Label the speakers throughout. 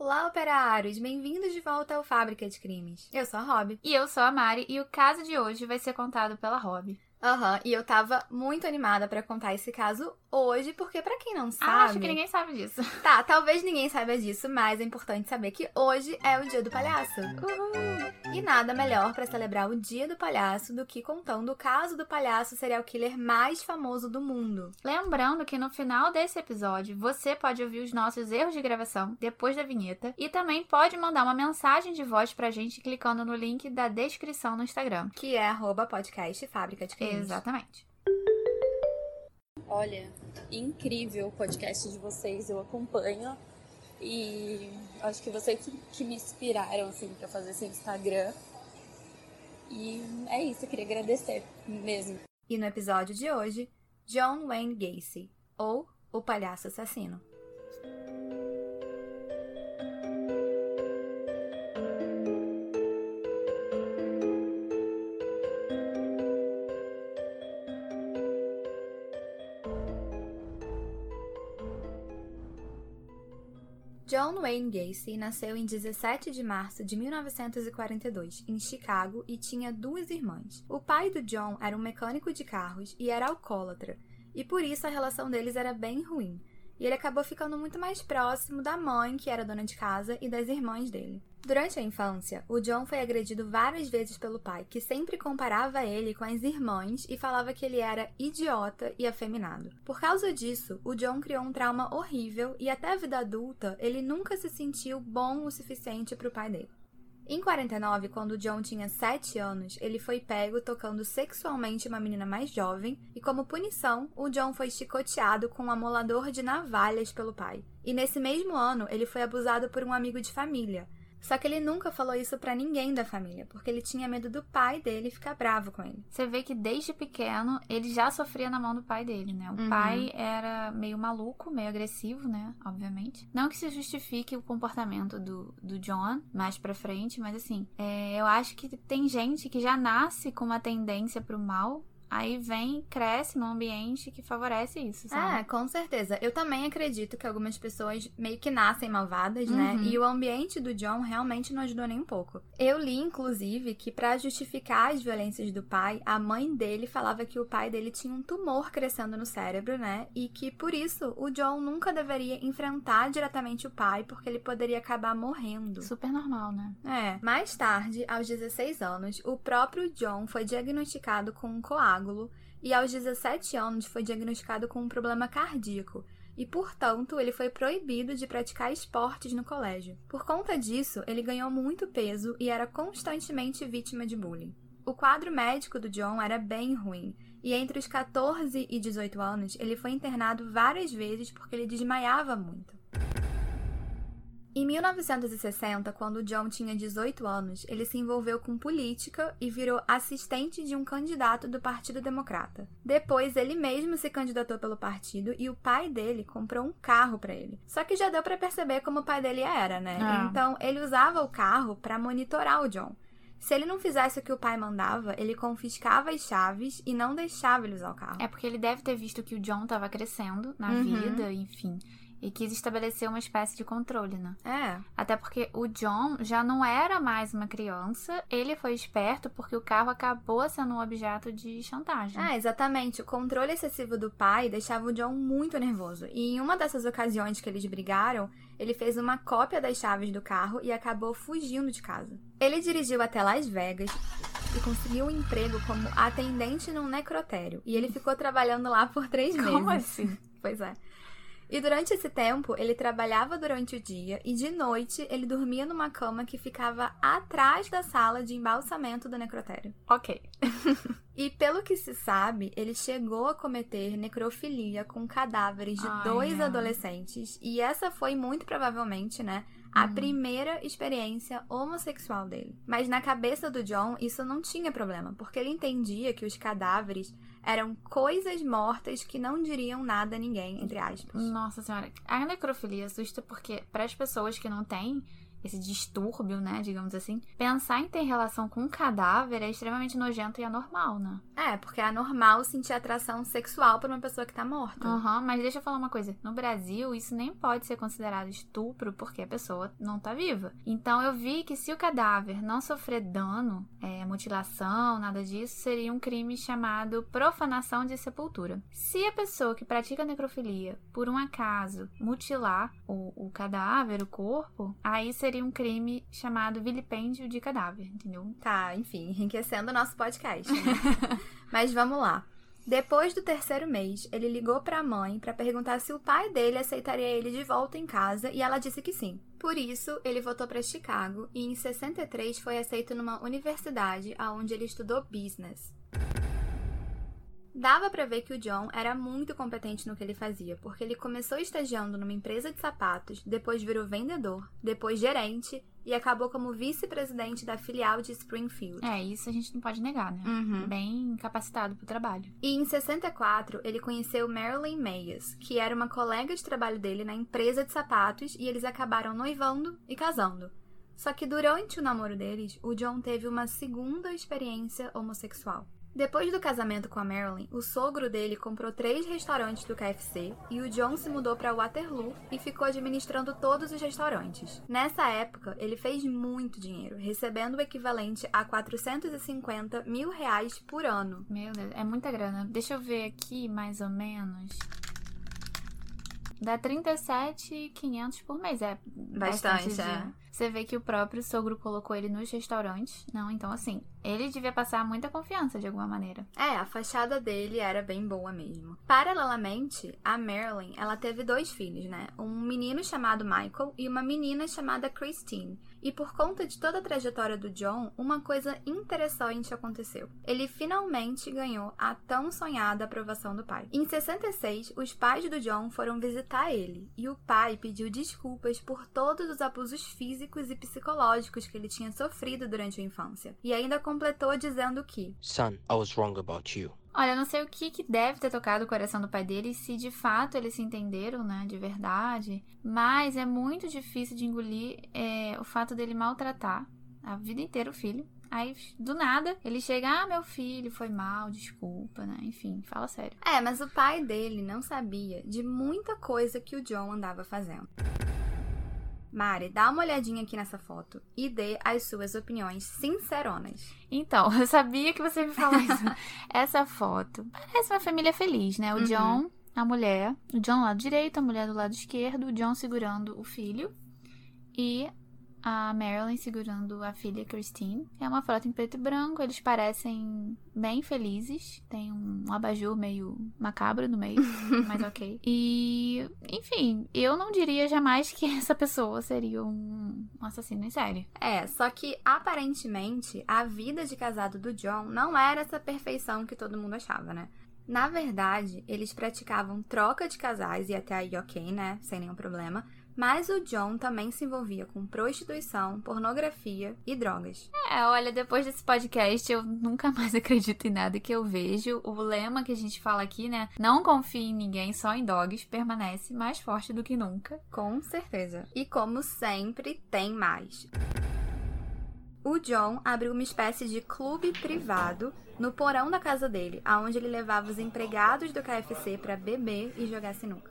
Speaker 1: Olá, operários! Bem-vindos de volta ao Fábrica de Crimes. Eu sou a Rob.
Speaker 2: E eu sou a Mari, e o caso de hoje vai ser contado pela Rob.
Speaker 1: Aham, uhum, e eu tava muito animada para contar esse caso hoje, porque para quem não sabe.
Speaker 2: Ah, acho que ninguém sabe disso.
Speaker 1: Tá, talvez ninguém saiba disso, mas é importante saber que hoje é o Dia do Palhaço.
Speaker 2: Uhul.
Speaker 1: E nada melhor para celebrar o Dia do Palhaço do que contando o caso do palhaço serial killer mais famoso do mundo.
Speaker 2: Lembrando que no final desse episódio você pode ouvir os nossos erros de gravação depois da vinheta e também pode mandar uma mensagem de voz pra gente clicando no link da descrição no Instagram,
Speaker 1: que é arroba podcast Fábrica de Crimes.
Speaker 2: Exatamente.
Speaker 3: Olha, incrível o podcast de vocês, eu acompanho e acho que vocês que me inspiraram assim para fazer esse Instagram. E é isso, eu queria agradecer mesmo.
Speaker 1: E no episódio de hoje, John Wayne Gacy, ou o palhaço assassino. John Wayne Gacy nasceu em 17 de março de 1942, em Chicago, e tinha duas irmãs. O pai do John era um mecânico de carros e era alcoólatra, e por isso a relação deles era bem ruim e ele acabou ficando muito mais próximo da mãe, que era dona de casa, e das irmãs dele. Durante a infância, o John foi agredido várias vezes pelo pai, que sempre comparava ele com as irmãs e falava que ele era idiota e afeminado. Por causa disso, o John criou um trauma horrível e até a vida adulta ele nunca se sentiu bom o suficiente para o pai dele. Em 49, quando John tinha 7 anos, ele foi pego tocando sexualmente uma menina mais jovem, e como punição, o John foi chicoteado com um amolador de navalhas pelo pai. E nesse mesmo ano, ele foi abusado por um amigo de família, só que ele nunca falou isso para ninguém da família, porque ele tinha medo do pai dele ficar bravo com ele.
Speaker 2: Você vê que desde pequeno ele já sofria na mão do pai dele, né? O uhum. pai era meio maluco, meio agressivo, né? Obviamente. Não que se justifique o comportamento do, do John mais pra frente, mas assim, é, eu acho que tem gente que já nasce com uma tendência pro mal aí vem, cresce num ambiente que favorece isso, sabe?
Speaker 1: É, com certeza. Eu também acredito que algumas pessoas meio que nascem malvadas, né? uhum. né? E o ambiente do John realmente não ajudou nem um pouco. Eu li, inclusive, que para justificar as violências do pai, a mãe dele falava que o pai dele tinha um tumor crescendo no cérebro, né? E que por isso o John nunca deveria enfrentar diretamente o pai, porque ele poderia acabar morrendo.
Speaker 2: Super normal, né?
Speaker 1: É. Mais tarde, aos 16 anos, o próprio John foi diagnosticado com um coágulo coágulo e aos 17 anos foi diagnosticado com um problema cardíaco e, portanto, ele foi proibido de praticar esportes no colégio. Por conta disso, ele ganhou muito peso e era constantemente vítima de bullying. O quadro médico do John era bem ruim, e entre os 14 e 18 anos ele foi internado várias vezes porque ele desmaiava muito. Em 1960, quando John tinha 18 anos, ele se envolveu com política e virou assistente de um candidato do Partido Democrata. Depois, ele mesmo se candidatou pelo partido e o pai dele comprou um carro para ele. Só que já deu para perceber como o pai dele era, né? Ah. Então, ele usava o carro para monitorar o John. Se ele não fizesse o que o pai mandava, ele confiscava as chaves e não deixava ele usar o carro.
Speaker 2: É porque ele deve ter visto que o John estava crescendo na uhum. vida, enfim e quis estabelecer uma espécie de controle, né?
Speaker 1: É.
Speaker 2: Até porque o John já não era mais uma criança, ele foi esperto porque o carro acabou sendo um objeto de chantagem.
Speaker 1: É, exatamente. O controle excessivo do pai deixava o John muito nervoso. E em uma dessas ocasiões que eles brigaram, ele fez uma cópia das chaves do carro e acabou fugindo de casa. Ele dirigiu até Las Vegas e conseguiu um emprego como atendente num necrotério. E ele ficou trabalhando lá por três meses.
Speaker 2: Como assim?
Speaker 1: Pois é. E durante esse tempo, ele trabalhava durante o dia e de noite ele dormia numa cama que ficava atrás da sala de embalsamento do necrotério.
Speaker 2: Ok.
Speaker 1: e pelo que se sabe, ele chegou a cometer necrofilia com cadáveres de Ai, dois não. adolescentes e essa foi muito provavelmente, né, a uhum. primeira experiência homossexual dele. Mas na cabeça do John, isso não tinha problema, porque ele entendia que os cadáveres eram coisas mortas que não diriam nada a ninguém, entre aspas.
Speaker 2: Nossa senhora, a necrofilia assusta porque para as pessoas que não têm esse distúrbio, né, digamos assim, pensar em ter relação com um cadáver é extremamente nojento e anormal, né?
Speaker 1: É, porque é anormal sentir atração sexual por uma pessoa que tá morta.
Speaker 2: Aham, uhum, mas deixa eu falar uma coisa. No Brasil, isso nem pode ser considerado estupro porque a pessoa não tá viva. Então eu vi que se o cadáver não sofrer dano, é, mutilação, nada disso, seria um crime chamado profanação de sepultura. Se a pessoa que pratica necrofilia, por um acaso, mutilar o, o cadáver, o corpo, aí seria um crime chamado vilipêndio de cadáver, entendeu?
Speaker 1: Tá, enfim, enriquecendo o nosso podcast. Né? Mas vamos lá. Depois do terceiro mês, ele ligou para a mãe para perguntar se o pai dele aceitaria ele de volta em casa e ela disse que sim. Por isso, ele voltou para Chicago e em 63 foi aceito numa universidade onde ele estudou business. Dava para ver que o John era muito competente no que ele fazia, porque ele começou estagiando numa empresa de sapatos, depois virou vendedor, depois gerente e acabou como vice-presidente da filial de Springfield.
Speaker 2: É, isso a gente não pode negar, né?
Speaker 1: Uhum.
Speaker 2: Bem capacitado pro trabalho.
Speaker 1: E em 64, ele conheceu Marilyn Mayes, que era uma colega de trabalho dele na empresa de sapatos, e eles acabaram noivando e casando. Só que durante o namoro deles, o John teve uma segunda experiência homossexual. Depois do casamento com a Marilyn, o sogro dele comprou três restaurantes do KFC e o John se mudou para Waterloo e ficou administrando todos os restaurantes. Nessa época, ele fez muito dinheiro, recebendo o equivalente a 450 mil reais por ano.
Speaker 2: Meu Deus, é muita grana. Deixa eu ver aqui, mais ou menos. Dá 37,500 por mês. É bastante, bastante é. Você vê que o próprio sogro colocou ele nos restaurantes. Não, então assim, ele devia passar muita confiança de alguma maneira.
Speaker 1: É, a fachada dele era bem boa mesmo. Paralelamente, a Marilyn, ela teve dois filhos, né? Um menino chamado Michael e uma menina chamada Christine. E por conta de toda a trajetória do John, uma coisa interessante aconteceu. Ele finalmente ganhou a tão sonhada aprovação do pai. Em 66, os pais do John foram visitar ele e o pai pediu desculpas por todos os abusos físicos e psicológicos que ele tinha sofrido durante a infância. E ainda completou dizendo que:
Speaker 4: Son, I was wrong about you.
Speaker 2: Olha, eu não sei o que, que deve ter tocado o coração do pai dele, se de fato eles se entenderam, né, de verdade. Mas é muito difícil de engolir é, o fato dele maltratar a vida inteira o filho. Aí, do nada, ele chega, ah, meu filho foi mal, desculpa, né? Enfim, fala sério.
Speaker 1: É, mas o pai dele não sabia de muita coisa que o John andava fazendo. Mari, dá uma olhadinha aqui nessa foto e dê as suas opiniões sinceronas.
Speaker 2: Então, eu sabia que você ia me falar isso. Essa foto parece uma família feliz, né? O uhum. John, a mulher, o John do lado direito, a mulher do lado esquerdo, o John segurando o filho e a Marilyn segurando a filha Christine. É uma foto em preto e branco, eles parecem bem felizes. Tem um abajur meio macabro no meio, mas ok. E, enfim, eu não diria jamais que essa pessoa seria um assassino em série.
Speaker 1: É, só que aparentemente a vida de casado do John não era essa perfeição que todo mundo achava, né? Na verdade, eles praticavam troca de casais e até aí ok, né? Sem nenhum problema mas o John também se envolvia com prostituição, pornografia e drogas.
Speaker 2: É, olha, depois desse podcast eu nunca mais acredito em nada que eu vejo. O lema que a gente fala aqui, né? Não confie em ninguém, só em dogs, permanece mais forte do que nunca.
Speaker 1: Com certeza. E como sempre, tem mais. O John abriu uma espécie de clube privado no porão da casa dele, aonde ele levava os empregados do KFC para beber e jogar sinuca.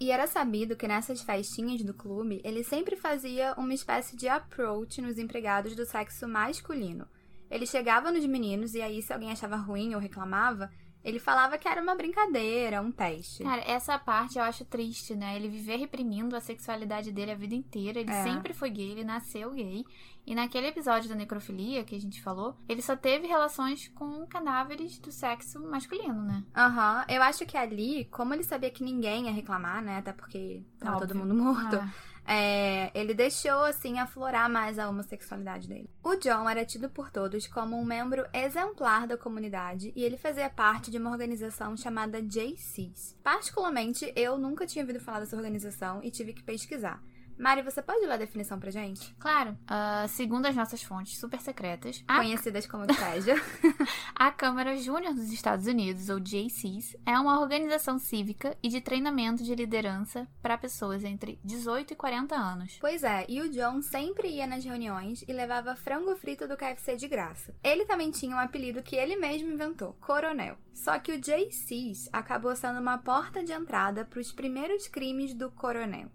Speaker 1: E era sabido que nessas festinhas do clube, ele sempre fazia uma espécie de approach nos empregados do sexo masculino. Ele chegava nos meninos e aí, se alguém achava ruim ou reclamava, ele falava que era uma brincadeira, um teste.
Speaker 2: Cara, essa parte eu acho triste, né? Ele viver reprimindo a sexualidade dele a vida inteira. Ele é. sempre foi gay, ele nasceu gay. E naquele episódio da necrofilia que a gente falou, ele só teve relações com cadáveres do sexo masculino, né?
Speaker 1: Aham. Uhum. Eu acho que ali, como ele sabia que ninguém ia reclamar, né? Até porque tava Óbvio. todo mundo morto. Ah. É, ele deixou, assim, aflorar mais a homossexualidade dele. O John era tido por todos como um membro exemplar da comunidade e ele fazia parte de uma organização chamada JCs. Particularmente, eu nunca tinha ouvido falar dessa organização e tive que pesquisar. Mari, você pode ler a definição pra gente?
Speaker 2: Claro. Uh, segundo as nossas fontes super secretas, a,
Speaker 1: Conhecidas como Wikipedia.
Speaker 2: a Câmara Júnior dos Estados Unidos, ou JCs, é uma organização cívica e de treinamento de liderança para pessoas entre 18 e 40 anos.
Speaker 1: pois é, e o John sempre ia nas reuniões e levava frango frito do KFC de graça. Ele também tinha um apelido que ele mesmo inventou, Coronel. Só que o JCs acabou sendo uma porta de entrada para os primeiros crimes do Coronel.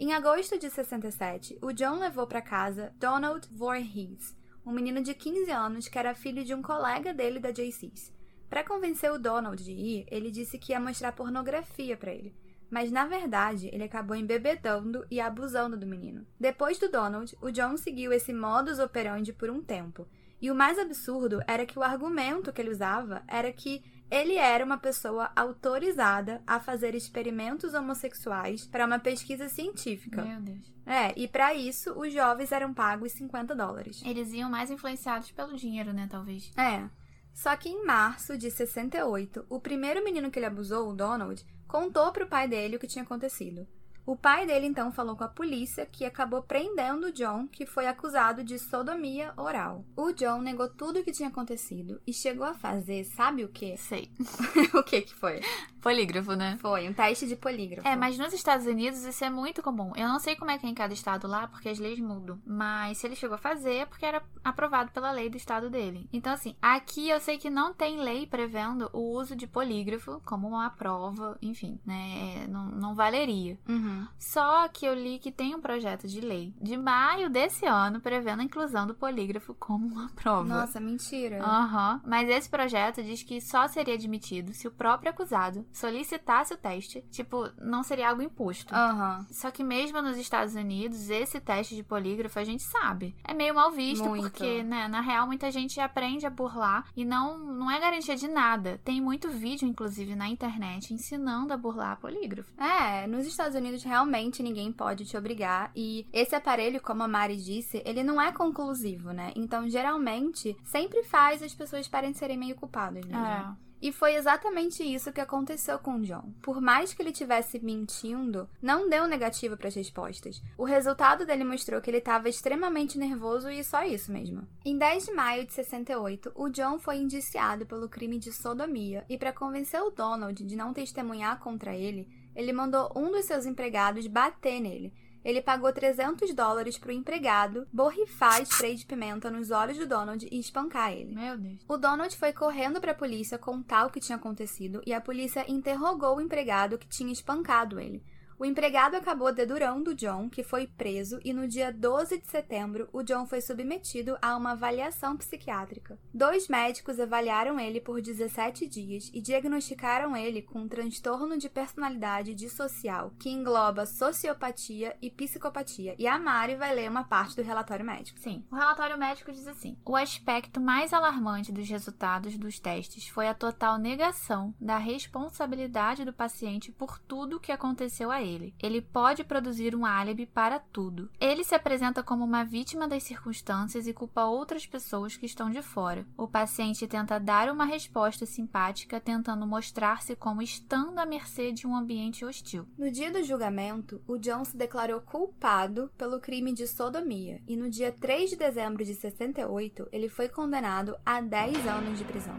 Speaker 1: Em agosto de 67, o John levou para casa Donald Voorhees, um menino de 15 anos que era filho de um colega dele da JCs. Para convencer o Donald de ir, ele disse que ia mostrar pornografia para ele. Mas na verdade, ele acabou embebedando e abusando do menino. Depois do Donald, o John seguiu esse modus operandi por um tempo. E o mais absurdo era que o argumento que ele usava era que ele era uma pessoa autorizada a fazer experimentos homossexuais para uma pesquisa científica.
Speaker 2: Meu Deus.
Speaker 1: É, e para isso os jovens eram pagos 50 dólares.
Speaker 2: Eles iam mais influenciados pelo dinheiro, né, talvez.
Speaker 1: É. Só que em março de 68, o primeiro menino que ele abusou, o Donald, contou pro pai dele o que tinha acontecido. O pai dele então falou com a polícia que acabou prendendo o John, que foi acusado de sodomia oral. O John negou tudo o que tinha acontecido e chegou a fazer, sabe o quê?
Speaker 2: Sei.
Speaker 1: o que que foi?
Speaker 2: Polígrafo, né?
Speaker 1: Foi um teste de polígrafo.
Speaker 2: É, mas nos Estados Unidos isso é muito comum. Eu não sei como é que é em cada estado lá, porque as leis mudam. Mas se ele chegou a fazer, é porque era aprovado pela lei do estado dele. Então, assim, aqui eu sei que não tem lei prevendo o uso de polígrafo como uma prova, enfim, né? Não, não valeria.
Speaker 1: Uhum.
Speaker 2: Só que eu li que tem um projeto de lei de maio desse ano prevendo a inclusão do polígrafo como uma prova.
Speaker 1: Nossa, mentira.
Speaker 2: Aham. Mas esse projeto diz que só seria admitido se o próprio acusado solicitasse o teste. Tipo, não seria algo imposto.
Speaker 1: Aham.
Speaker 2: Só que mesmo nos Estados Unidos, esse teste de polígrafo a gente sabe. É meio mal visto,
Speaker 1: Muito.
Speaker 2: porque, né, na real, muita gente aprende a burlar e não, não é garantia de nada. Tem muito vídeo, inclusive, na internet ensinando a burlar polígrafo.
Speaker 1: É, nos Estados Unidos realmente ninguém pode te obrigar e esse aparelho, como a Mari disse, ele não é conclusivo, né? Então, geralmente, sempre faz as pessoas parecerem meio culpadas mesmo.
Speaker 2: É.
Speaker 1: E foi exatamente isso que aconteceu com John. Por mais que ele tivesse mentindo, não deu negativo para as respostas. O resultado dele mostrou que ele estava extremamente nervoso e só isso mesmo. Em 10 de maio de 68, o John foi indiciado pelo crime de sodomia e para convencer o Donald de não testemunhar contra ele, ele mandou um dos seus empregados bater nele. Ele pagou 300 dólares para o empregado borrifar spray de pimenta nos olhos do Donald e espancar ele.
Speaker 2: Meu Deus.
Speaker 1: O Donald foi correndo para a polícia contar o que tinha acontecido e a polícia interrogou o empregado que tinha espancado ele. O empregado acabou dedurando o John, que foi preso, e no dia 12 de setembro, o John foi submetido a uma avaliação psiquiátrica. Dois médicos avaliaram ele por 17 dias e diagnosticaram ele com um transtorno de personalidade dissocial, que engloba sociopatia e psicopatia. E a Mari vai ler uma parte do relatório médico.
Speaker 2: Sim. O relatório médico diz assim: o aspecto mais alarmante dos resultados dos testes foi a total negação da responsabilidade do paciente por tudo o que aconteceu a ele. Ele pode produzir um álibi para tudo. Ele se apresenta como uma vítima das circunstâncias e culpa outras pessoas que estão de fora. O paciente tenta dar uma resposta simpática, tentando mostrar-se como estando à mercê de um ambiente hostil.
Speaker 1: No dia do julgamento, o John se declarou culpado pelo crime de sodomia e no dia 3 de dezembro de 68 ele foi condenado a 10 anos de prisão.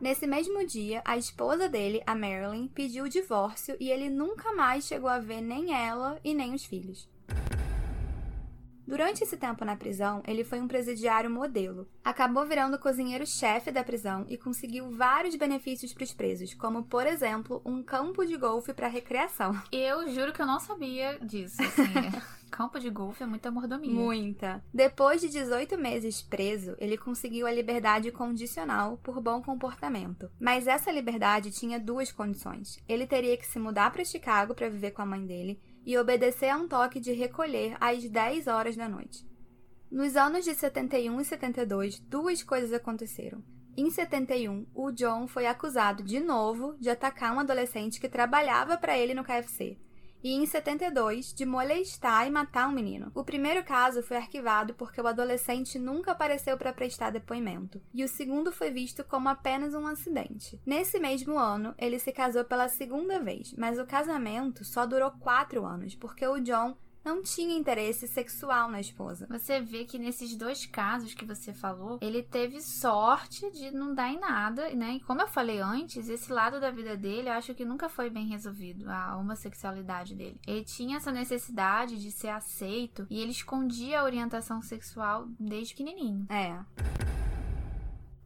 Speaker 1: Nesse mesmo dia, a esposa dele, a Marilyn, pediu o divórcio e ele nunca mais chegou a ver nem ela e nem os filhos. Durante esse tempo na prisão, ele foi um presidiário modelo. Acabou virando cozinheiro-chefe da prisão e conseguiu vários benefícios para os presos, como, por exemplo, um campo de golfe para recreação.
Speaker 2: Eu juro que eu não sabia disso. Assim. Campo de golfe é muita mordomia.
Speaker 1: Muita. Depois de 18 meses preso, ele conseguiu a liberdade condicional por bom comportamento. Mas essa liberdade tinha duas condições. Ele teria que se mudar para Chicago para viver com a mãe dele e obedecer a um toque de recolher às 10 horas da noite. Nos anos de 71 e 72, duas coisas aconteceram. Em 71, o John foi acusado de novo de atacar um adolescente que trabalhava para ele no KFC. E em 72 de molestar e matar um menino. O primeiro caso foi arquivado porque o adolescente nunca apareceu para prestar depoimento, e o segundo foi visto como apenas um acidente. Nesse mesmo ano, ele se casou pela segunda vez, mas o casamento só durou quatro anos porque o John não tinha interesse sexual na esposa.
Speaker 2: Você vê que nesses dois casos que você falou, ele teve sorte de não dar em nada, né? E como eu falei antes, esse lado da vida dele, eu acho que nunca foi bem resolvido, a homossexualidade dele. Ele tinha essa necessidade de ser aceito e ele escondia a orientação sexual desde pequenininho.
Speaker 1: É.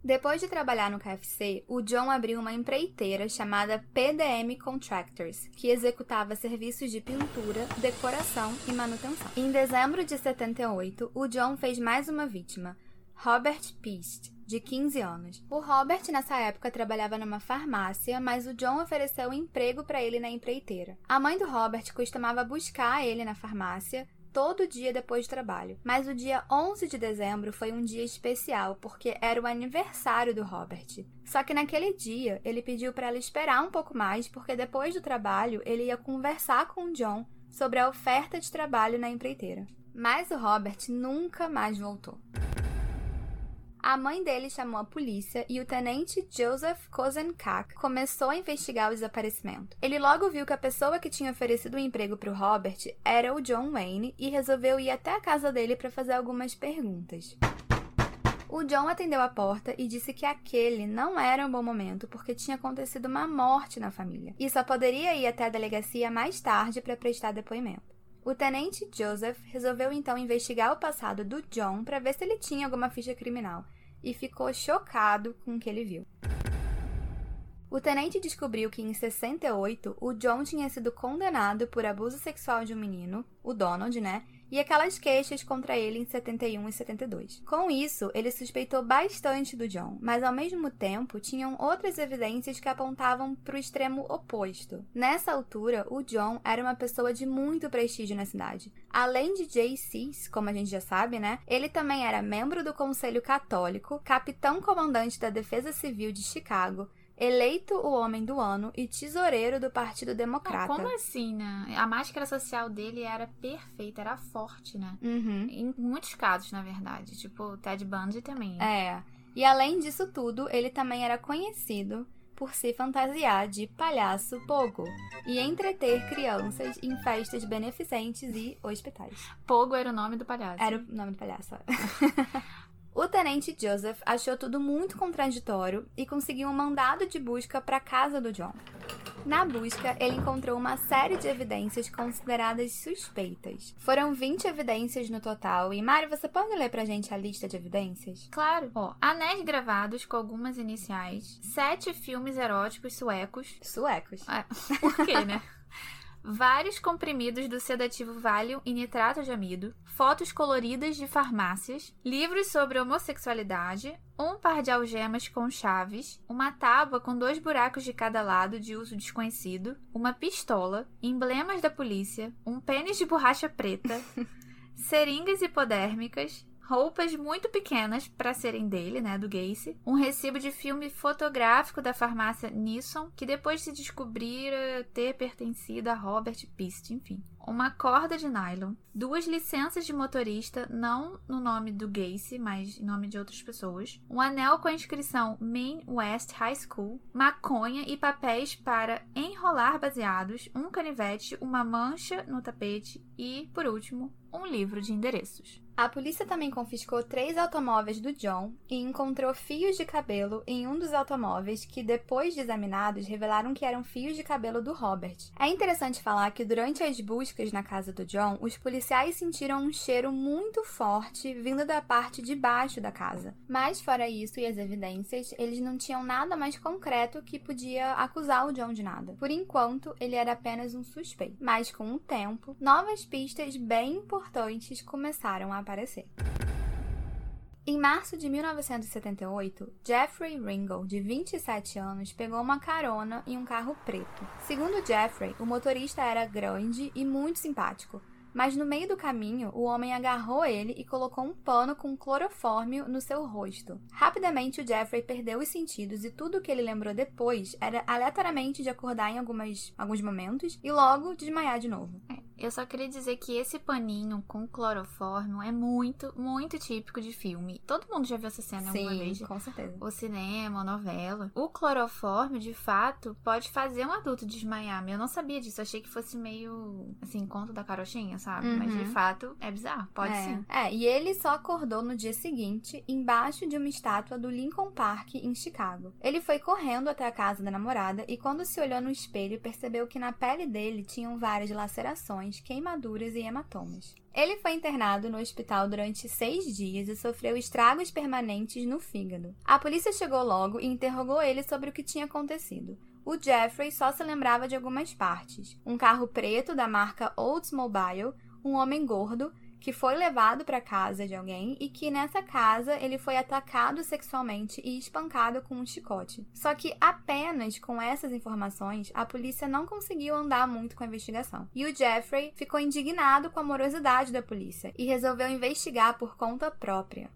Speaker 1: Depois de trabalhar no KFC, o John abriu uma empreiteira chamada PDM Contractors, que executava serviços de pintura, decoração e manutenção. Em dezembro de 78, o John fez mais uma vítima, Robert Peast, de 15 anos. O Robert, nessa época, trabalhava numa farmácia, mas o John ofereceu um emprego para ele na empreiteira. A mãe do Robert costumava buscar ele na farmácia todo dia depois do trabalho. Mas o dia 11 de dezembro foi um dia especial porque era o aniversário do Robert. Só que naquele dia ele pediu para ela esperar um pouco mais porque depois do trabalho ele ia conversar com o John sobre a oferta de trabalho na empreiteira. Mas o Robert nunca mais voltou. A mãe dele chamou a polícia e o tenente Joseph Kozenkak começou a investigar o desaparecimento. Ele logo viu que a pessoa que tinha oferecido o um emprego para o Robert era o John Wayne e resolveu ir até a casa dele para fazer algumas perguntas. O John atendeu a porta e disse que aquele não era um bom momento porque tinha acontecido uma morte na família e só poderia ir até a delegacia mais tarde para prestar depoimento. O tenente Joseph resolveu então investigar o passado do John para ver se ele tinha alguma ficha criminal e ficou chocado com o que ele viu. O tenente descobriu que em 68 o John tinha sido condenado por abuso sexual de um menino, o Donald, né? E aquelas queixas contra ele em 71 e 72. Com isso, ele suspeitou bastante do John, mas ao mesmo tempo tinham outras evidências que apontavam para o extremo oposto. Nessa altura, o John era uma pessoa de muito prestígio na cidade. Além de JCs, como a gente já sabe, né? Ele também era membro do Conselho Católico, capitão comandante da Defesa Civil de Chicago, eleito o homem do ano e tesoureiro do Partido Democrata.
Speaker 2: Não, como assim, né? A máscara social dele era perfeita, era forte, né?
Speaker 1: Uhum.
Speaker 2: Em muitos casos, na verdade. Tipo, o Ted Bundy também.
Speaker 1: É. E além disso tudo, ele também era conhecido por se fantasiar de palhaço pogo e entreter crianças em festas beneficentes e hospitais.
Speaker 2: Pogo era o nome do palhaço.
Speaker 1: Era o nome do palhaço. O tenente Joseph achou tudo muito contraditório e conseguiu um mandado de busca para a casa do John. Na busca, ele encontrou uma série de evidências consideradas suspeitas. Foram 20 evidências no total, e Mário, você pode ler pra gente a lista de evidências?
Speaker 2: Claro. Ó, anéis gravados com algumas iniciais, sete filmes eróticos suecos.
Speaker 1: Suecos.
Speaker 2: É, por quê, né? vários comprimidos do sedativo Valium e nitrato de amido, fotos coloridas de farmácias, livros sobre homossexualidade, um par de algemas com chaves, uma tábua com dois buracos de cada lado de uso desconhecido, uma pistola, emblemas da polícia, um pênis de borracha preta, seringas hipodérmicas, roupas muito pequenas para serem dele, né, do Gacy, um recibo de filme fotográfico da farmácia Nisson, que depois se descobrira ter pertencido a Robert Pist, enfim. Uma corda de nylon, duas licenças de motorista, não no nome do Gacy, mas em nome de outras pessoas, um anel com a inscrição Main West High School, maconha e papéis para enrolar baseados, um canivete, uma mancha no tapete e, por último, um livro de endereços.
Speaker 1: A polícia também confiscou três automóveis do John e encontrou fios de cabelo em um dos automóveis que, depois de examinados, revelaram que eram fios de cabelo do Robert. É interessante falar que durante as buscas na casa do John, os policiais sentiram um cheiro muito forte vindo da parte de baixo da casa. Mas, fora isso e as evidências, eles não tinham nada mais concreto que podia acusar o John de nada. Por enquanto, ele era apenas um suspeito. Mas, com o tempo, novas pistas bem importantes começaram a aparecer. Em março de 1978, Jeffrey Ringo, de 27 anos, pegou uma carona em um carro preto. Segundo Jeffrey, o motorista era grande e muito simpático, Mas no meio do caminho, o homem agarrou ele e colocou um pano com clorofórmio no seu rosto. Rapidamente, o Jeffrey perdeu os sentidos e tudo o que ele lembrou depois era aleatoriamente de acordar em algumas, alguns momentos e logo desmaiar de novo.
Speaker 2: Eu só queria dizer que esse paninho com clorofórmio é muito, muito típico de filme. Todo mundo já viu essa cena
Speaker 1: Sim,
Speaker 2: alguma vez?
Speaker 1: com certeza.
Speaker 2: O cinema, a novela. O clorofórmio, de fato, pode fazer um adulto desmaiar. Eu não sabia disso. Achei que fosse meio, assim, conto da carochinha, sabe? Mas de
Speaker 1: Uhum.
Speaker 2: fato é bizarro. Pode
Speaker 1: é.
Speaker 2: sim.
Speaker 1: É, e ele só acordou no dia seguinte, embaixo de uma estátua do Lincoln Park, em Chicago. Ele foi correndo até a casa da namorada e, quando se olhou no espelho, percebeu que na pele dele tinham várias lacerações, queimaduras e hematomas. Ele foi internado no hospital durante seis dias e sofreu estragos permanentes no fígado. A polícia chegou logo e interrogou ele sobre o que tinha acontecido. O Jeffrey só se lembrava de algumas partes: um carro preto da marca Oldsmobile, um homem gordo que foi levado para casa de alguém e que nessa casa ele foi atacado sexualmente e espancado com um chicote. Só que apenas com essas informações a polícia não conseguiu andar muito com a investigação. E o Jeffrey ficou indignado com a morosidade da polícia e resolveu investigar por conta própria.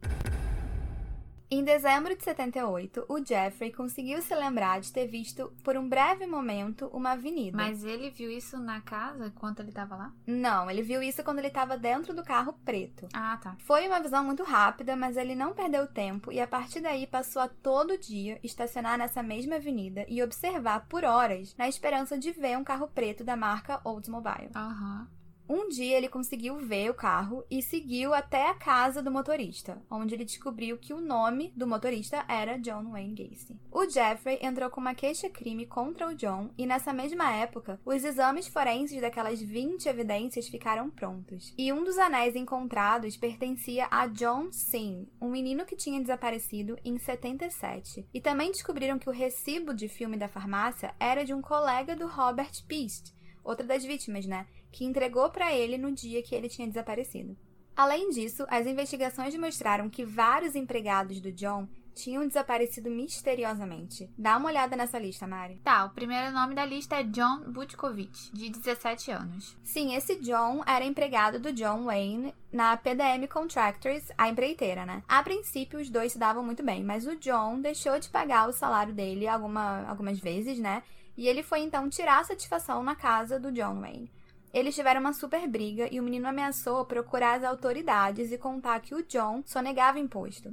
Speaker 1: Em dezembro de 78, o Jeffrey conseguiu se lembrar de ter visto por um breve momento uma avenida.
Speaker 2: Mas ele viu isso na casa enquanto ele tava lá?
Speaker 1: Não, ele viu isso quando ele estava dentro do carro preto.
Speaker 2: Ah, tá.
Speaker 1: Foi uma visão muito rápida, mas ele não perdeu tempo e a partir daí passou a todo dia estacionar nessa mesma avenida e observar por horas na esperança de ver um carro preto da marca Oldsmobile.
Speaker 2: Aham.
Speaker 1: Um dia ele conseguiu ver o carro e seguiu até a casa do motorista, onde ele descobriu que o nome do motorista era John Wayne Gacy. O Jeffrey entrou com uma queixa-crime contra o John e nessa mesma época, os exames forenses daquelas 20 evidências ficaram prontos. E um dos anéis encontrados pertencia a John Sim, um menino que tinha desaparecido em 77. E também descobriram que o recibo de filme da farmácia era de um colega do Robert Pist, outra das vítimas, né? Que entregou para ele no dia que ele tinha desaparecido. Além disso, as investigações mostraram que vários empregados do John tinham desaparecido misteriosamente. Dá uma olhada nessa lista, Mari.
Speaker 2: Tá, o primeiro nome da lista é John Butkovich, de 17 anos.
Speaker 1: Sim, esse John era empregado do John Wayne na PDM Contractors, a empreiteira, né? A princípio, os dois se davam muito bem, mas o John deixou de pagar o salário dele alguma, algumas vezes, né? E ele foi então tirar satisfação na casa do John Wayne. Eles tiveram uma super briga e o menino ameaçou procurar as autoridades e contar que o John sonegava imposto.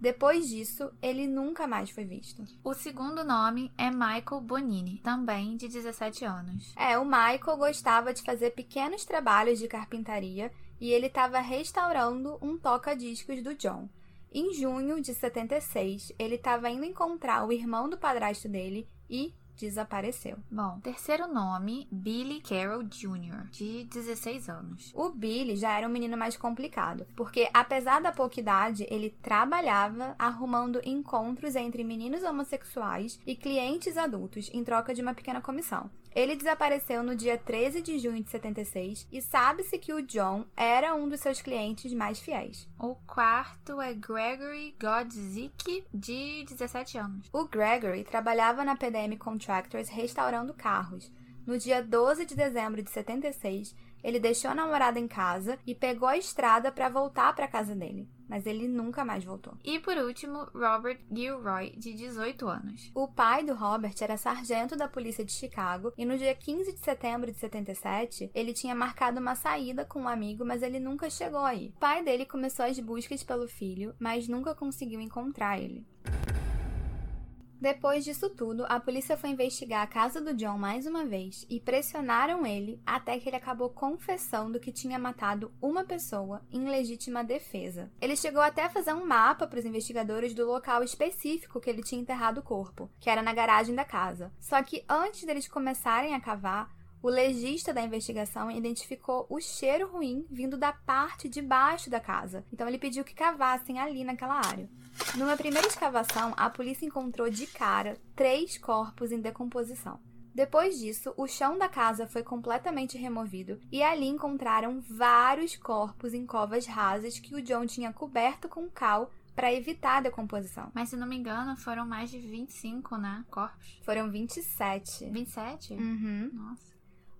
Speaker 1: Depois disso, ele nunca mais foi visto.
Speaker 2: O segundo nome é Michael Bonini, também de 17 anos.
Speaker 1: É, o Michael gostava de fazer pequenos trabalhos de carpintaria e ele estava restaurando um toca-discos do John. Em junho de 76, ele estava indo encontrar o irmão do padrasto dele e desapareceu.
Speaker 2: Bom, terceiro nome, Billy Carroll Jr., de 16 anos.
Speaker 1: O Billy já era um menino mais complicado, porque apesar da pouca idade, ele trabalhava arrumando encontros entre meninos homossexuais e clientes adultos em troca de uma pequena comissão. Ele desapareceu no dia 13 de junho de 76 e sabe-se que o John era um dos seus clientes mais fiéis.
Speaker 2: O quarto é Gregory Godzik, de 17 anos.
Speaker 1: O Gregory trabalhava na PDM Contractors restaurando carros. No dia 12 de dezembro de 76, ele deixou a namorada em casa e pegou a estrada para voltar para casa dele, mas ele nunca mais voltou.
Speaker 2: E por último, Robert Gilroy, de 18 anos.
Speaker 1: O pai do Robert era sargento da polícia de Chicago e no dia 15 de setembro de 77, ele tinha marcado uma saída com um amigo, mas ele nunca chegou aí. O pai dele começou as buscas pelo filho, mas nunca conseguiu encontrar ele. Depois disso tudo, a polícia foi investigar a casa do John mais uma vez e pressionaram ele até que ele acabou confessando que tinha matado uma pessoa em legítima defesa. Ele chegou até a fazer um mapa para os investigadores do local específico que ele tinha enterrado o corpo, que era na garagem da casa. Só que antes deles começarem a cavar, o legista da investigação identificou o cheiro ruim vindo da parte de baixo da casa. Então ele pediu que cavassem ali naquela área. Numa primeira escavação, a polícia encontrou de cara três corpos em decomposição. Depois disso, o chão da casa foi completamente removido e ali encontraram vários corpos em covas rasas que o John tinha coberto com cal para evitar a decomposição.
Speaker 2: Mas se não me engano, foram mais de 25, né? Corpos.
Speaker 1: Foram 27.
Speaker 2: 27?
Speaker 1: Uhum.
Speaker 2: Nossa.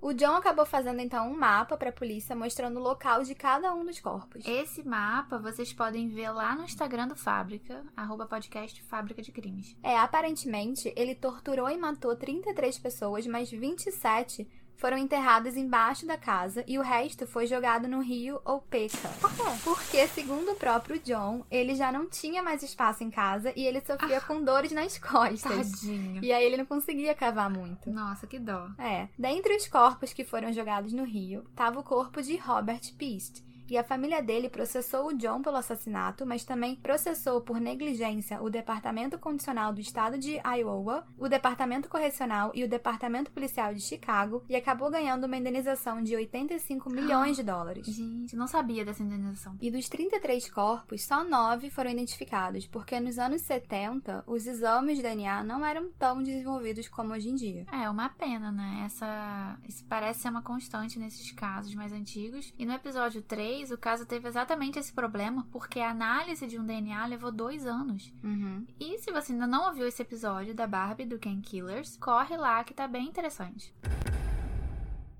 Speaker 1: O John acabou fazendo então um mapa para a polícia mostrando o local de cada um dos corpos.
Speaker 2: Esse mapa vocês podem ver lá no Instagram do Fábrica, arroba podcast Fábrica de Crimes.
Speaker 1: É, aparentemente ele torturou e matou 33 pessoas, mas 27 foram enterradas embaixo da casa e o resto foi jogado no rio ou peca.
Speaker 2: Por quê?
Speaker 1: Porque, segundo o próprio John, ele já não tinha mais espaço em casa e ele sofria com dores nas costas.
Speaker 2: Tadinho.
Speaker 1: E aí ele não conseguia cavar muito.
Speaker 2: Nossa, que dó.
Speaker 1: É. Dentre os corpos que foram jogados no rio, estava o corpo de Robert Peast. E a família dele processou o John pelo assassinato, mas também processou por negligência o Departamento Condicional do Estado de Iowa, o Departamento Correcional e o Departamento Policial de Chicago e acabou ganhando uma indenização de 85 milhões de dólares.
Speaker 2: Gente, não sabia dessa indenização.
Speaker 1: E dos 33 corpos, só 9 foram identificados, porque nos anos 70 os exames de DNA não eram tão desenvolvidos como hoje em dia.
Speaker 2: É, uma pena, né? Essa. Isso parece ser uma constante nesses casos mais antigos. E no episódio 3, o caso teve exatamente esse problema, porque a análise de um DNA levou dois anos.
Speaker 1: Uhum.
Speaker 2: E se você ainda não ouviu esse episódio da Barbie do Ken Killers, corre lá que tá bem interessante.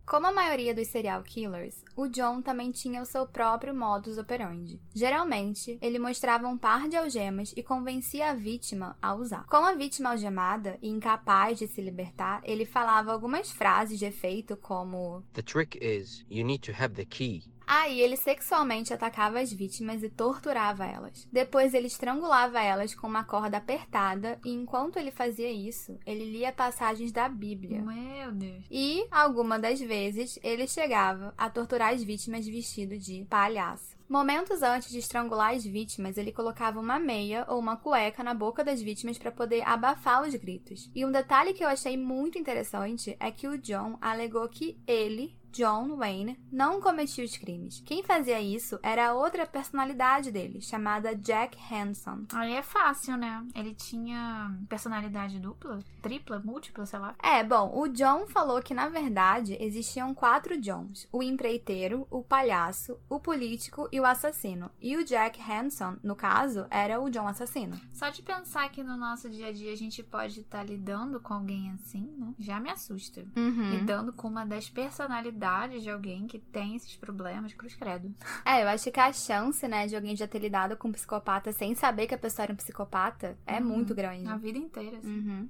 Speaker 1: Como a maioria dos serial killers, o John também tinha o seu próprio modus operandi. Geralmente, ele mostrava um par de algemas e convencia a vítima a usar. Com a vítima algemada e incapaz de se libertar, ele falava algumas frases de efeito como:
Speaker 4: The trick is you need to have the key.
Speaker 1: Aí ele sexualmente atacava as vítimas e torturava elas. Depois ele estrangulava elas com uma corda apertada e enquanto ele fazia isso, ele lia passagens da Bíblia.
Speaker 2: Meu Deus.
Speaker 1: E, alguma das vezes, ele chegava a torturar as vítimas vestido de palhaço. Momentos antes de estrangular as vítimas, ele colocava uma meia ou uma cueca na boca das vítimas para poder abafar os gritos. E um detalhe que eu achei muito interessante é que o John alegou que ele, John Wayne, não cometia os crimes. Quem fazia isso era a outra personalidade dele, chamada Jack Hanson.
Speaker 2: Aí é fácil, né? Ele tinha personalidade dupla, tripla, múltipla, sei lá.
Speaker 1: É, bom, o John falou que na verdade existiam quatro Johns: o empreiteiro, o palhaço, o político e o assassino. E o Jack Hanson, no caso, era o John assassino.
Speaker 2: Só de pensar que no nosso dia a dia a gente pode estar lidando com alguém assim, né? Já me assusta.
Speaker 1: Uhum.
Speaker 2: Lidando com uma das personalidades de alguém que tem esses problemas, cruz credo.
Speaker 1: É, eu acho que a chance, né, de alguém já ter lidado com um psicopata sem saber que a pessoa era um psicopata é
Speaker 2: Uhum.
Speaker 1: muito grande.
Speaker 2: A vida inteira, assim.
Speaker 1: Uhum.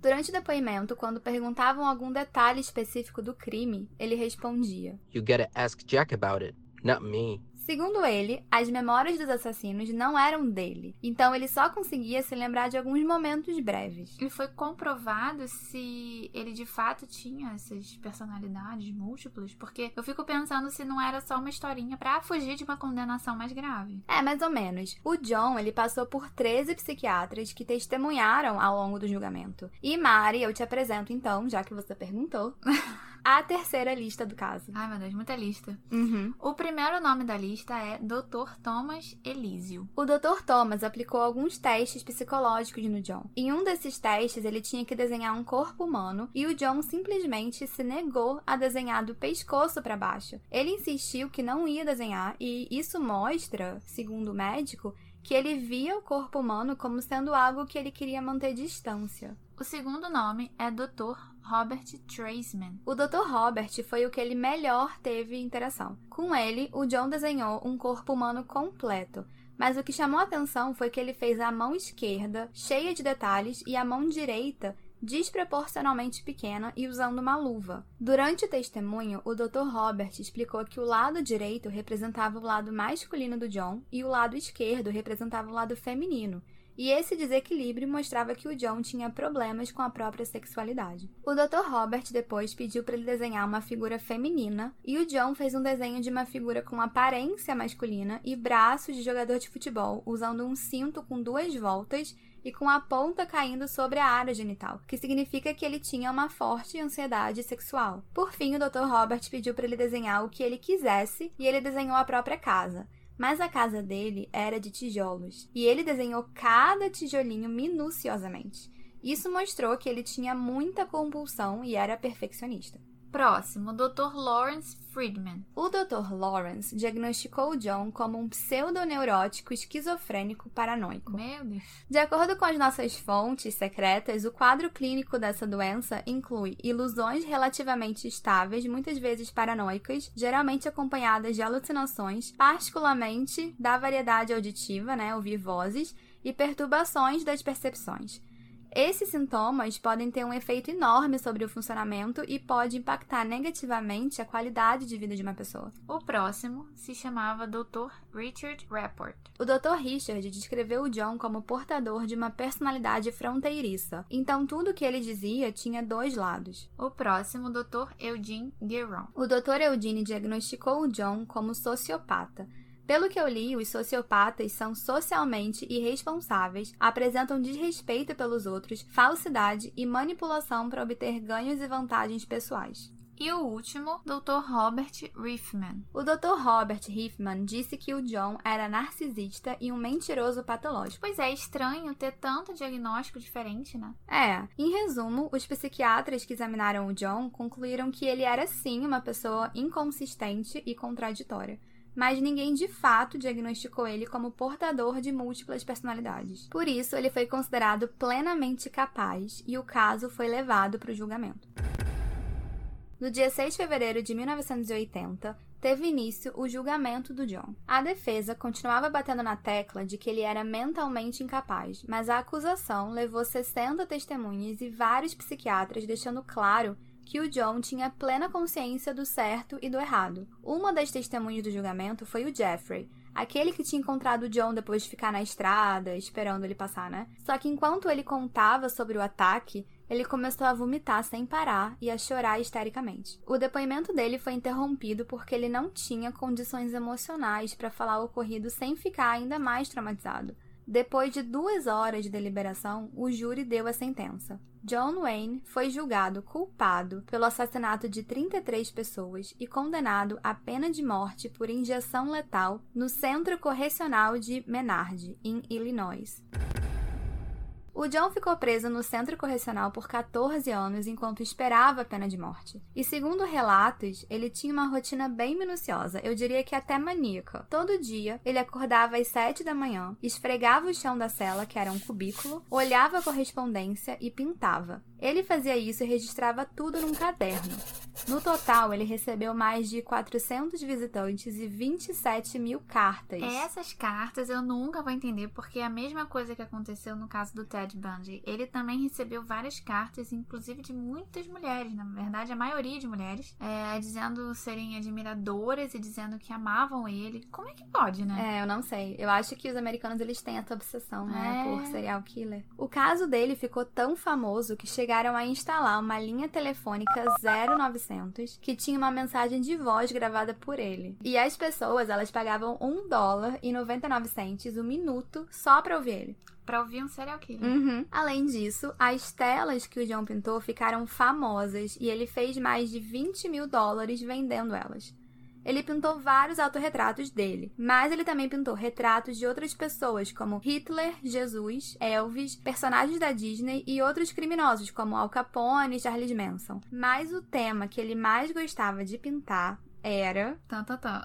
Speaker 1: Durante o depoimento, quando perguntavam algum detalhe específico do crime, ele respondia.
Speaker 4: You gotta ask Jack about it, not me.
Speaker 1: Segundo ele, as memórias dos assassinos não eram dele, então ele só conseguia se lembrar de alguns momentos breves.
Speaker 2: E foi comprovado se ele de fato tinha essas personalidades múltiplas, porque eu fico pensando se não era só uma historinha pra fugir de uma condenação mais grave.
Speaker 1: É, mais ou menos. O John, ele passou por 13 psiquiatras que testemunharam ao longo do julgamento. E Mari, eu te apresento então, já que você perguntou, a terceira lista do caso.
Speaker 2: Ai, meu Deus, muita lista.
Speaker 1: Uhum.
Speaker 2: O primeiro nome da lista é Dr. Thomas Elísio.
Speaker 1: O Dr. Thomas aplicou alguns testes psicológicos no John. Em um desses testes, ele tinha que desenhar um corpo humano e o John simplesmente se negou a desenhar do pescoço para baixo. Ele insistiu que não ia desenhar e isso mostra, segundo o médico, que ele via o corpo humano como sendo algo que ele queria manter distância.
Speaker 2: O segundo nome é Dr. Robert Traceman.
Speaker 1: O Dr. Robert foi o que ele melhor teve interação. Com ele, o John desenhou um corpo humano completo. Mas o que chamou a atenção foi que ele fez a mão esquerda cheia de detalhes e a mão direita desproporcionalmente pequena e usando uma luva. Durante o testemunho, o Dr. Robert explicou que o lado direito representava o lado masculino do John e o lado esquerdo representava o lado feminino. E esse desequilíbrio mostrava que o John tinha problemas com a própria sexualidade. O Dr. Robert depois pediu para ele desenhar uma figura feminina e o John fez um desenho de uma figura com aparência masculina e braços de jogador de futebol, usando um cinto com duas voltas e com a ponta caindo sobre a área genital, que significa que ele tinha uma forte ansiedade sexual. Por fim, o Dr. Robert pediu para ele desenhar o que ele quisesse e ele desenhou a própria casa. Mas a casa dele era de tijolos e ele desenhou cada tijolinho minuciosamente. Isso mostrou que ele tinha muita compulsão e era perfeccionista.
Speaker 2: Próximo, Dr. Lawrence Friedman.
Speaker 1: O Dr. Lawrence diagnosticou o John como um pseudoneurótico esquizofrênico paranoico.
Speaker 2: Meu Deus.
Speaker 1: De acordo com as nossas fontes secretas, o quadro clínico dessa doença inclui ilusões relativamente estáveis, muitas vezes paranoicas, geralmente acompanhadas de alucinações, particularmente da variedade auditiva, né, ouvir vozes, e perturbações das percepções. Esses sintomas podem ter um efeito enorme sobre o funcionamento e pode impactar negativamente a qualidade de vida de uma pessoa.
Speaker 2: O próximo se chamava Dr. Richard Rapport.
Speaker 1: O Dr. Richard descreveu o John como portador de uma personalidade fronteiriça, então tudo que ele dizia tinha dois lados.
Speaker 2: O próximo, Dr. Eugene Gueron.
Speaker 1: O Dr. Eugene diagnosticou o John como sociopata. Pelo que eu li, os sociopatas são socialmente irresponsáveis, apresentam desrespeito pelos outros, falsidade e manipulação para obter ganhos e vantagens pessoais.
Speaker 2: E o último, Dr. Robert Riffman.
Speaker 1: O Dr. Robert Riffman disse que o John era narcisista e um mentiroso patológico.
Speaker 2: Pois é, estranho ter tanto diagnóstico diferente, né?
Speaker 1: É, em resumo, os psiquiatras que examinaram o John concluíram que ele era sim uma pessoa inconsistente e contraditória mas ninguém de fato diagnosticou ele como portador de múltiplas personalidades. Por isso, ele foi considerado plenamente capaz e o caso foi levado para o julgamento. No dia 6 de fevereiro de 1980, teve início o julgamento do John. A defesa continuava batendo na tecla de que ele era mentalmente incapaz, mas a acusação levou 60 testemunhas e vários psiquiatras deixando claro que o John tinha plena consciência do certo e do errado. Uma das testemunhas do julgamento foi o Jeffrey, aquele que tinha encontrado o John depois de ficar na estrada, esperando ele passar, né? Só que enquanto ele contava sobre o ataque, ele começou a vomitar sem parar e a chorar histericamente. O depoimento dele foi interrompido porque ele não tinha condições emocionais para falar o ocorrido sem ficar ainda mais traumatizado. Depois de duas horas de deliberação, o júri deu a sentença. John Wayne foi julgado culpado pelo assassinato de 33 pessoas e condenado à pena de morte por injeção letal no Centro Correcional de Menard, em Illinois. O John ficou preso no centro correcional por 14 anos enquanto esperava a pena de morte. E segundo relatos, ele tinha uma rotina bem minuciosa, eu diria que até maníaca. Todo dia, ele acordava às 7 da manhã, esfregava o chão da cela, que era um cubículo, olhava a correspondência e pintava. Ele fazia isso e registrava tudo num caderno. No total, ele recebeu mais de 400 visitantes e 27 mil cartas.
Speaker 2: Essas cartas eu nunca vou entender, porque é a mesma coisa que aconteceu no caso do Ted Bundy. Ele também recebeu várias cartas, inclusive de muitas mulheres, na verdade, a maioria de mulheres, é, dizendo serem admiradoras e dizendo que amavam ele. Como é que pode, né?
Speaker 1: É, eu não sei. Eu acho que os americanos eles têm essa obsessão, né, é... por serial killer. O caso dele ficou tão famoso que chegaram a instalar uma linha telefônica 0900 que tinha uma mensagem de voz gravada por ele. E as pessoas, elas pagavam um dólar e 99 centes o um minuto só pra ouvir ele
Speaker 2: para ouvir um serial killer.
Speaker 1: Uhum. Além disso, as telas que o John pintou ficaram famosas e ele fez mais de 20 mil dólares vendendo elas. Ele pintou vários autorretratos dele, mas ele também pintou retratos de outras pessoas, como Hitler, Jesus, Elvis, personagens da Disney e outros criminosos, como Al Capone e Charles Manson. Mas o tema que ele mais gostava de pintar era.
Speaker 2: Tá, tá, tá.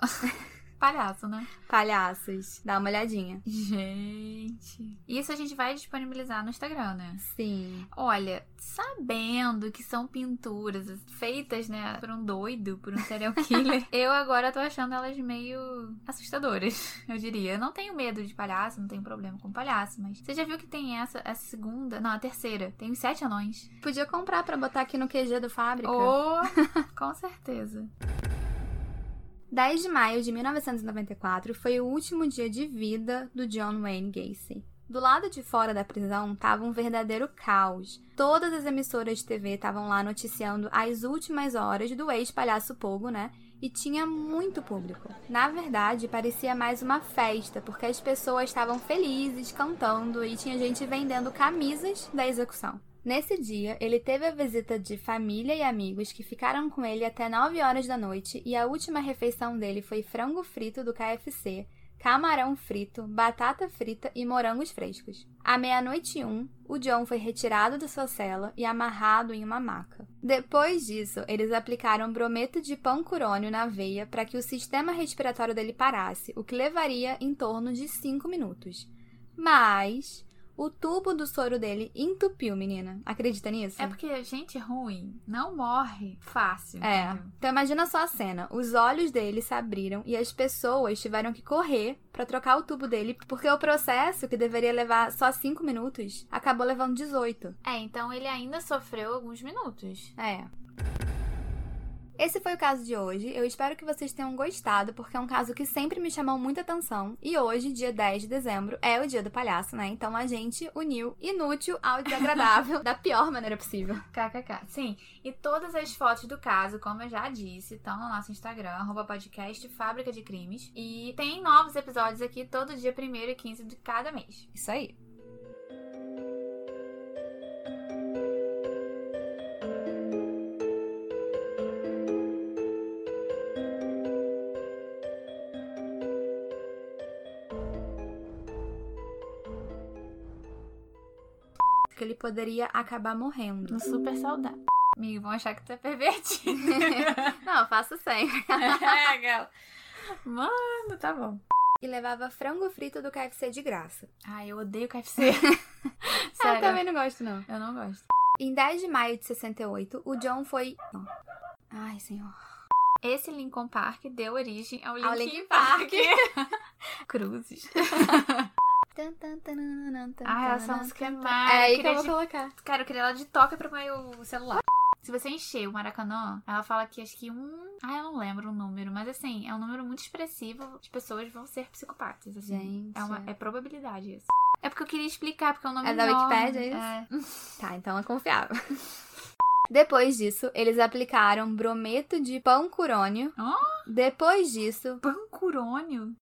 Speaker 2: Palhaço, né?
Speaker 1: Palhaços. Dá uma olhadinha.
Speaker 2: Gente. Isso a gente vai disponibilizar no Instagram, né?
Speaker 1: Sim.
Speaker 2: Olha, sabendo que são pinturas feitas, né, por um doido, por um serial killer, eu agora tô achando elas meio assustadoras, eu diria. Eu não tenho medo de palhaço, não tenho problema com palhaço, mas você já viu que tem essa, essa segunda? Não, a terceira. Tem os sete anões.
Speaker 1: Podia comprar para botar aqui no QG do fábrica.
Speaker 2: Oh, com certeza.
Speaker 1: 10 de maio de 1994 foi o último dia de vida do John Wayne Gacy. Do lado de fora da prisão estava um verdadeiro caos. Todas as emissoras de TV estavam lá noticiando as últimas horas do ex-palhaço Pogo, né? E tinha muito público. Na verdade, parecia mais uma festa, porque as pessoas estavam felizes, cantando e tinha gente vendendo camisas da execução. Nesse dia, ele teve a visita de família e amigos que ficaram com ele até 9 horas da noite e a última refeição dele foi frango frito do KFC, camarão frito, batata frita e morangos frescos. À meia-noite um, o John foi retirado da sua cela e amarrado em uma maca. Depois disso, eles aplicaram brometo de pancurônio na veia para que o sistema respiratório dele parasse, o que levaria em torno de 5 minutos. Mas o tubo do soro dele entupiu, menina. Acredita nisso?
Speaker 2: É porque gente ruim não morre fácil.
Speaker 1: É.
Speaker 2: entendeu?
Speaker 1: Então imagina só a cena. Os olhos dele se abriram e as pessoas tiveram que correr pra trocar o tubo dele, porque o processo, que deveria levar só 5 minutos, acabou levando 18.
Speaker 2: É, então ele ainda sofreu alguns minutos.
Speaker 1: É. Esse foi o caso de hoje. Eu espero que vocês tenham gostado, porque é um caso que sempre me chamou muita atenção. E hoje, dia 10 de dezembro, é o dia do palhaço, né? Então a gente uniu inútil ao desagradável da pior maneira possível.
Speaker 2: KKK. Sim, e todas as fotos do caso, como eu já disse, estão no nosso Instagram, arroba podcast Fábrica de Crimes. E tem novos episódios aqui todo dia 1 e 15 de cada mês.
Speaker 1: Isso aí. Que ele poderia acabar morrendo.
Speaker 2: No super saudável. Amigo, vão achar que tu é pervertido.
Speaker 1: Não, eu faço sempre.
Speaker 2: é, gal. Mano, tá bom.
Speaker 1: E levava frango frito do KFC de graça.
Speaker 2: Ai, eu odeio KFC.
Speaker 1: Eu
Speaker 2: Sério.
Speaker 1: também não gosto, não.
Speaker 2: Eu não gosto.
Speaker 1: Em 10 de maio de 68, o John foi. Ai, senhor.
Speaker 2: Esse Lincoln Park deu origem ao Linkin,
Speaker 1: Ao Linkin
Speaker 2: Park. Cruzes. Ah, essa música é
Speaker 1: É
Speaker 2: mais.
Speaker 1: aí que eu vou
Speaker 2: de-
Speaker 1: colocar.
Speaker 2: Cara, eu queria ela de toca pro meu celular. Se você encher o Maracanã, ela fala que acho que um. Ah, eu não lembro o número, mas assim, é um número muito expressivo. As pessoas vão ser psicopatas. Assim.
Speaker 1: Gente.
Speaker 2: É, uma, é probabilidade isso. É porque eu queria explicar, porque é um nome
Speaker 1: É da
Speaker 2: enorme.
Speaker 1: Wikipédia, é
Speaker 2: É.
Speaker 1: Tá, então é confiável. Depois disso, eles aplicaram brometo de pancurônio.
Speaker 2: Ó.
Speaker 1: Depois disso,
Speaker 2: Pancurônio?